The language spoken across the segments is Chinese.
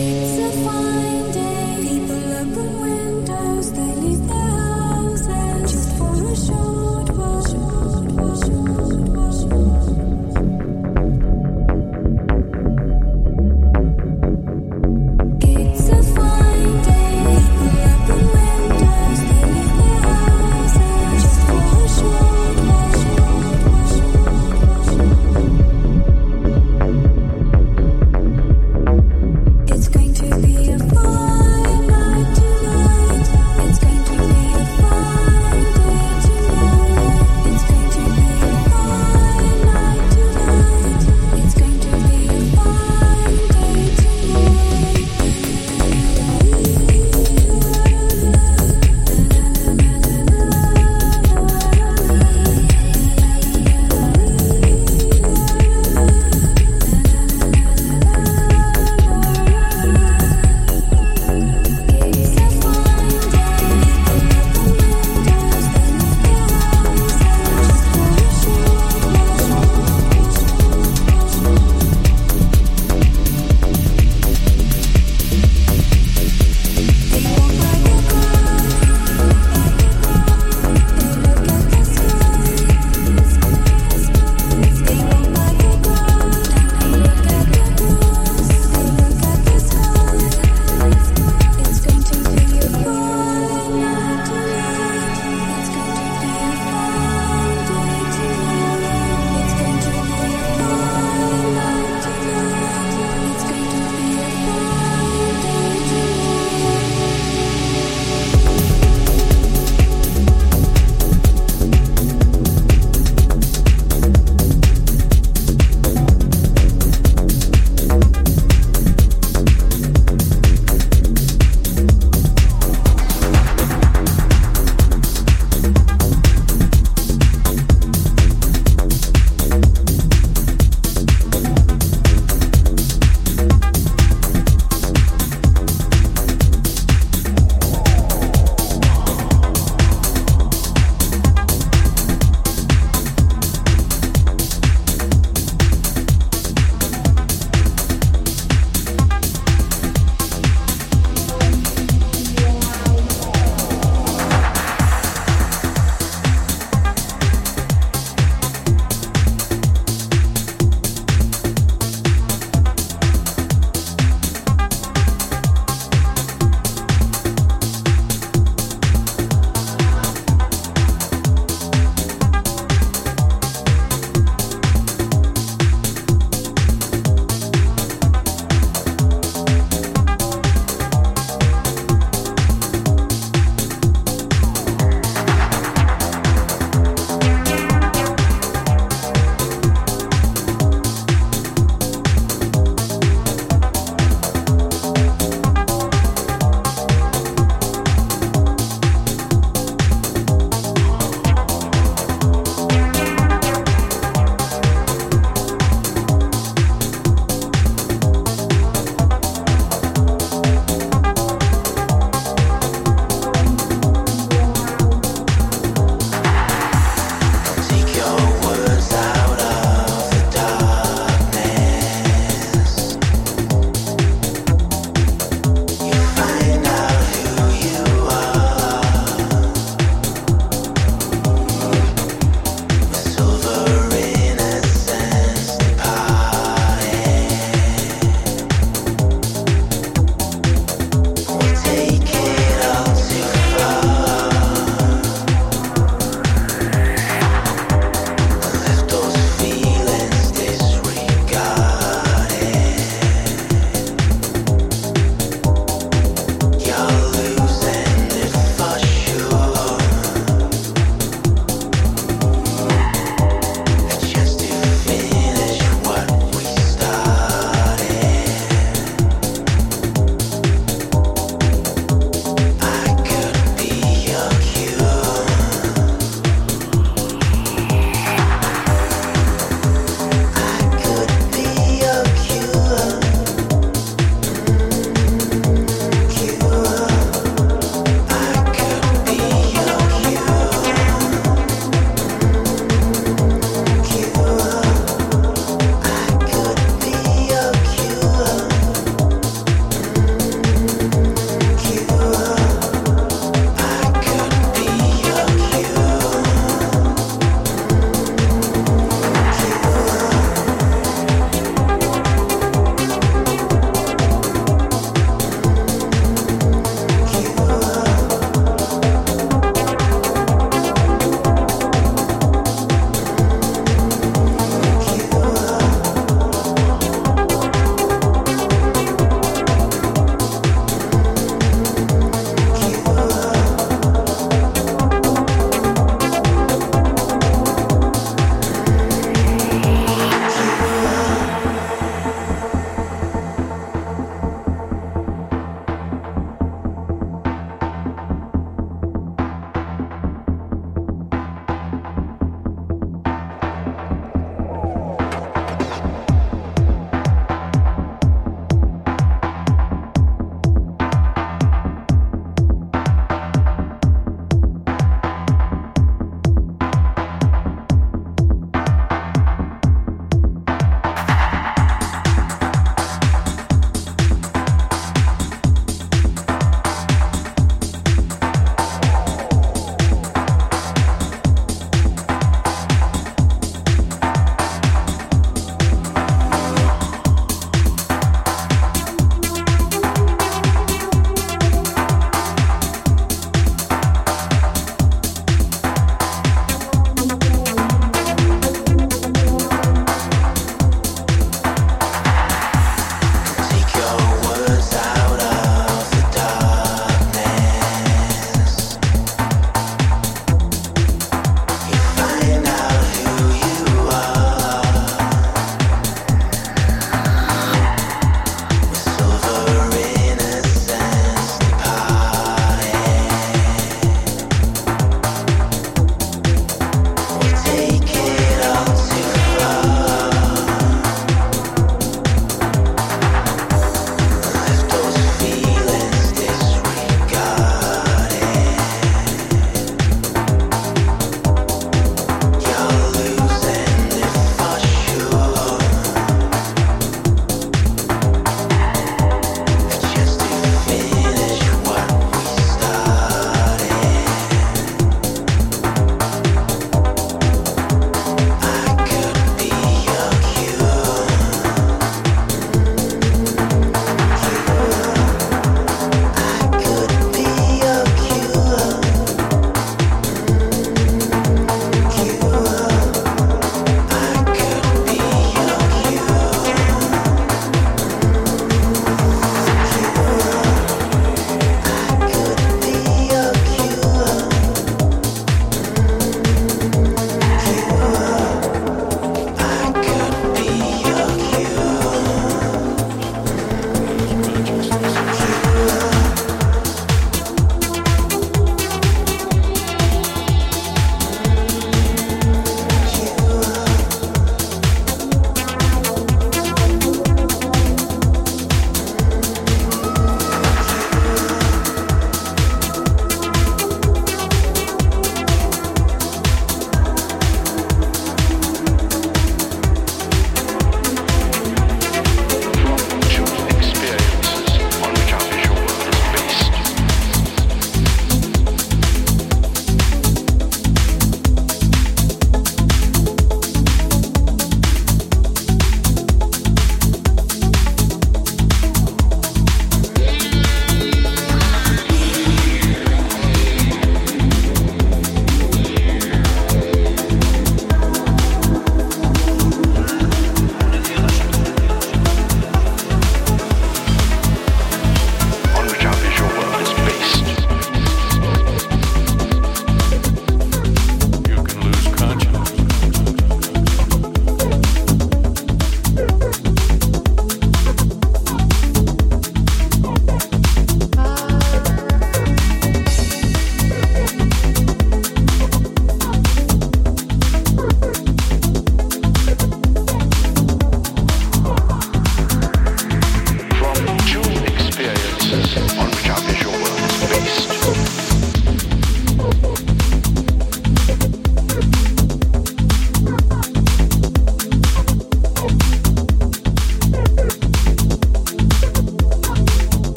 It's a fine.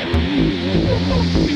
嗯嗯嗯嗯嗯